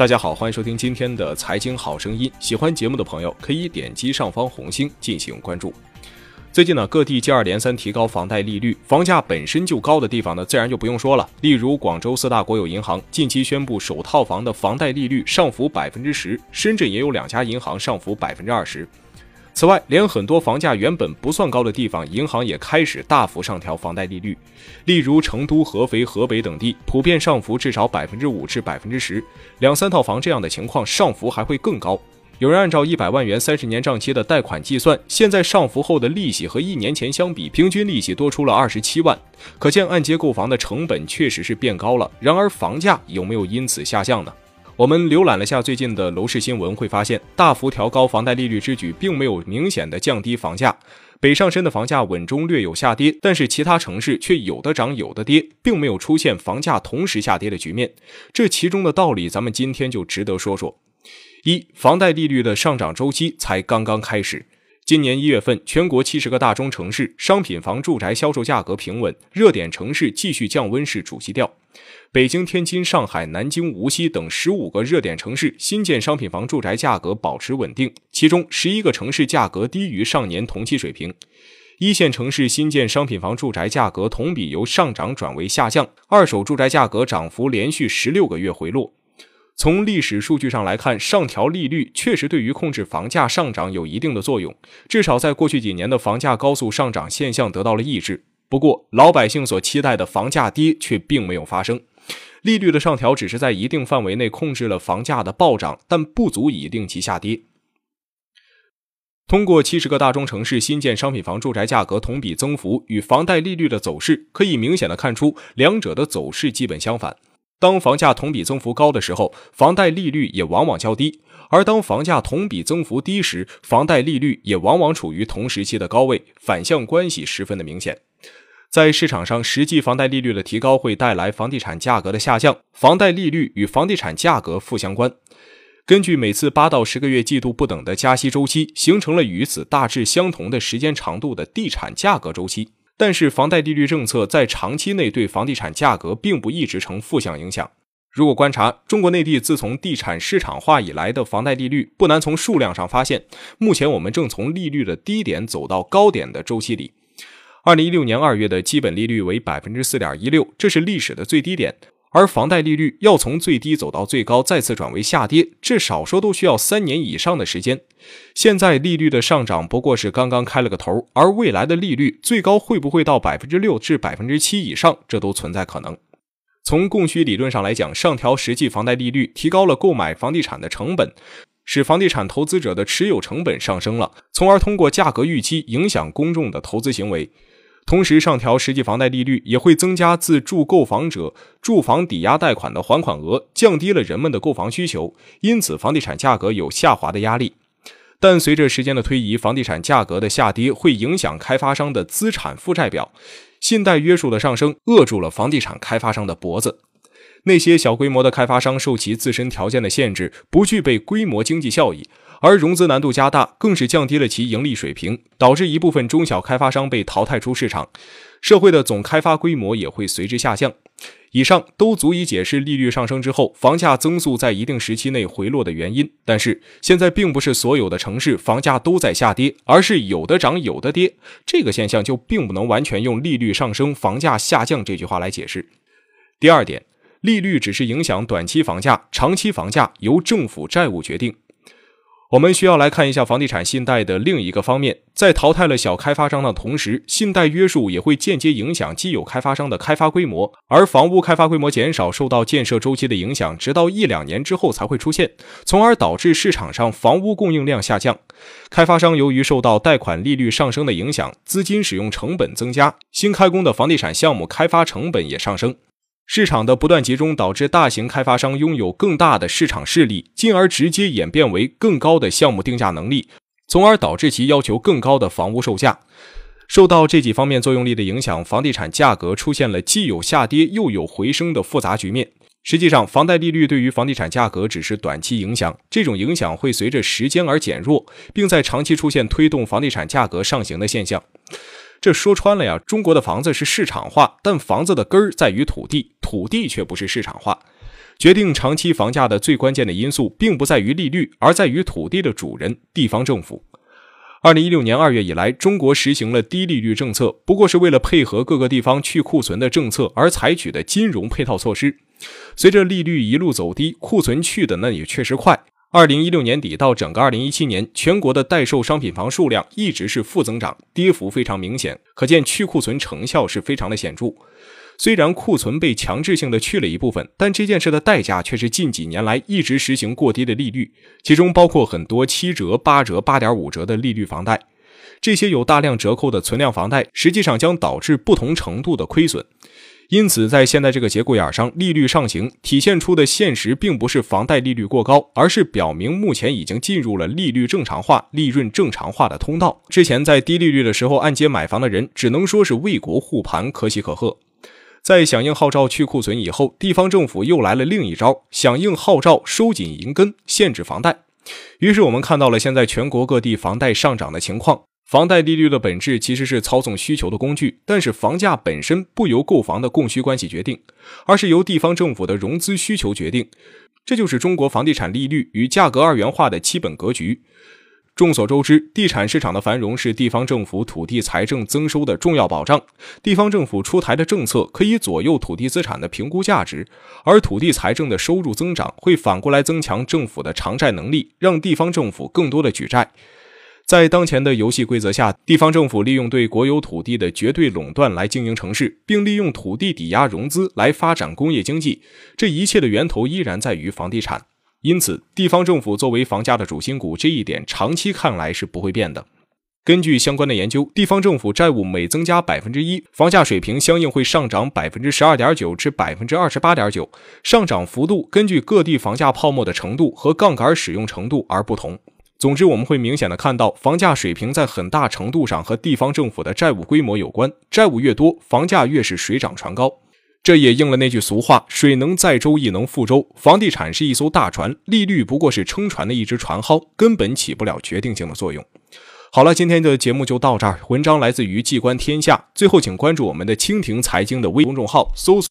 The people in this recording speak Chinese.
大家好，欢迎收听今天的财经好声音。喜欢节目的朋友可以点击上方红星进行关注。最近呢，各地接二连三提高房贷利率，房价本身就高的地方呢，自然就不用说了。例如广州四大国有银行近期宣布首套房的房贷利率上浮百分之十，深圳也有两家银行上浮百分之二十。此外，连很多房价原本不算高的地方，银行也开始大幅上调房贷利率。例如成都、合肥、河北等地，普遍上浮至少百分之五至百分之十。两三套房这样的情况，上浮还会更高。有人按照一百万元三十年账期的贷款计算，现在上浮后的利息和一年前相比，平均利息多出了二十七万。可见按揭购房的成本确实是变高了。然而房价有没有因此下降呢？我们浏览了下最近的楼市新闻，会发现大幅调高房贷利率之举，并没有明显的降低房价。北上深的房价稳中略有下跌，但是其他城市却有的涨有的跌，并没有出现房价同时下跌的局面。这其中的道理，咱们今天就值得说说。一、房贷利率的上涨周期才刚刚开始。今年一月份，全国七十个大中城市商品房住宅销售价格平稳，热点城市继续降温是主基调。北京、天津、上海、南京、无锡等十五个热点城市新建商品房住宅价格保持稳定，其中十一个城市价格低于上年同期水平。一线城市新建商品房住宅价格同比由上涨转为下降，二手住宅价格涨幅连续十六个月回落。从历史数据上来看，上调利率确实对于控制房价上涨有一定的作用，至少在过去几年的房价高速上涨现象得到了抑制。不过，老百姓所期待的房价跌却并没有发生，利率的上调只是在一定范围内控制了房价的暴涨，但不足以令其下跌。通过七十个大中城市新建商品房住宅价格同比增幅与房贷利率的走势，可以明显的看出两者的走势基本相反。当房价同比增幅高的时候，房贷利率也往往较低；而当房价同比增幅低时，房贷利率也往往处于同时期的高位，反向关系十分的明显。在市场上，实际房贷利率的提高会带来房地产价格的下降，房贷利率与房地产价格负相关。根据每次八到十个月季度不等的加息周期，形成了与此大致相同的时间长度的地产价格周期。但是，房贷利率政策在长期内对房地产价格并不一直呈负向影响。如果观察中国内地自从地产市场化以来的房贷利率，不难从数量上发现，目前我们正从利率的低点走到高点的周期里。二零一六年二月的基本利率为百分之四点一六，这是历史的最低点。而房贷利率要从最低走到最高，再次转为下跌，这少说都需要三年以上的时间。现在利率的上涨不过是刚刚开了个头，而未来的利率最高会不会到百分之六至百分之七以上，这都存在可能。从供需理论上来讲，上调实际房贷利率，提高了购买房地产的成本，使房地产投资者的持有成本上升了，从而通过价格预期影响公众的投资行为。同时，上调实际房贷利率也会增加自住购房者住房抵押贷款的还款额，降低了人们的购房需求，因此房地产价格有下滑的压力。但随着时间的推移，房地产价格的下跌会影响开发商的资产负债表，信贷约束的上升扼住了房地产开发商的脖子。那些小规模的开发商受其自身条件的限制，不具备规模经济效益。而融资难度加大，更是降低了其盈利水平，导致一部分中小开发商被淘汰出市场，社会的总开发规模也会随之下降。以上都足以解释利率上升之后房价增速在一定时期内回落的原因。但是现在并不是所有的城市房价都在下跌，而是有的涨有的跌，这个现象就并不能完全用利率上升房价下降这句话来解释。第二点，利率只是影响短期房价，长期房价由政府债务决定。我们需要来看一下房地产信贷的另一个方面，在淘汰了小开发商的同时，信贷约束也会间接影响既有开发商的开发规模，而房屋开发规模减少受到建设周期的影响，直到一两年之后才会出现，从而导致市场上房屋供应量下降。开发商由于受到贷款利率上升的影响，资金使用成本增加，新开工的房地产项目开发成本也上升。市场的不断集中导致大型开发商拥有更大的市场势力，进而直接演变为更高的项目定价能力，从而导致其要求更高的房屋售价。受到这几方面作用力的影响，房地产价格出现了既有下跌又有回升的复杂局面。实际上，房贷利率对于房地产价格只是短期影响，这种影响会随着时间而减弱，并在长期出现推动房地产价格上行的现象。这说穿了呀，中国的房子是市场化，但房子的根儿在于土地，土地却不是市场化。决定长期房价的最关键的因素，并不在于利率，而在于土地的主人——地方政府。二零一六年二月以来，中国实行了低利率政策，不过是为了配合各个地方去库存的政策而采取的金融配套措施。随着利率一路走低，库存去的那也确实快。二零一六年底到整个二零一七年，全国的待售商品房数量一直是负增长，跌幅非常明显，可见去库存成效是非常的显著。虽然库存被强制性的去了一部分，但这件事的代价却是近几年来一直实行过低的利率，其中包括很多七折、八折、八点五折的利率房贷。这些有大量折扣的存量房贷，实际上将导致不同程度的亏损。因此，在现在这个节骨眼上，利率上行体现出的现实并不是房贷利率过高，而是表明目前已经进入了利率正常化、利润正常化的通道。之前在低利率的时候按揭买房的人，只能说是为国护盘，可喜可贺。在响应号召去库存以后，地方政府又来了另一招，响应号召收紧银根，限制房贷。于是我们看到了现在全国各地房贷上涨的情况。房贷利率的本质其实是操纵需求的工具，但是房价本身不由购房的供需关系决定，而是由地方政府的融资需求决定。这就是中国房地产利率与价格二元化的基本格局。众所周知，地产市场的繁荣是地方政府土地财政增收的重要保障。地方政府出台的政策可以左右土地资产的评估价值，而土地财政的收入增长会反过来增强政府的偿债能力，让地方政府更多的举债。在当前的游戏规则下，地方政府利用对国有土地的绝对垄断来经营城市，并利用土地抵押融资来发展工业经济。这一切的源头依然在于房地产。因此，地方政府作为房价的主心骨，这一点长期看来是不会变的。根据相关的研究，地方政府债务每增加百分之一，房价水平相应会上涨百分之十二点九至百分之二十八点九，上涨幅度根据各地房价泡沫的程度和杠杆使用程度而不同。总之，我们会明显的看到，房价水平在很大程度上和地方政府的债务规模有关，债务越多，房价越是水涨船高。这也应了那句俗话：“水能载舟，亦能覆舟。”房地产是一艘大船，利率不过是撑船的一只船蒿，根本起不了决定性的作用。好了，今天的节目就到这儿。文章来自于《季观天下》，最后请关注我们的蜻蜓财经的微公众号，搜索。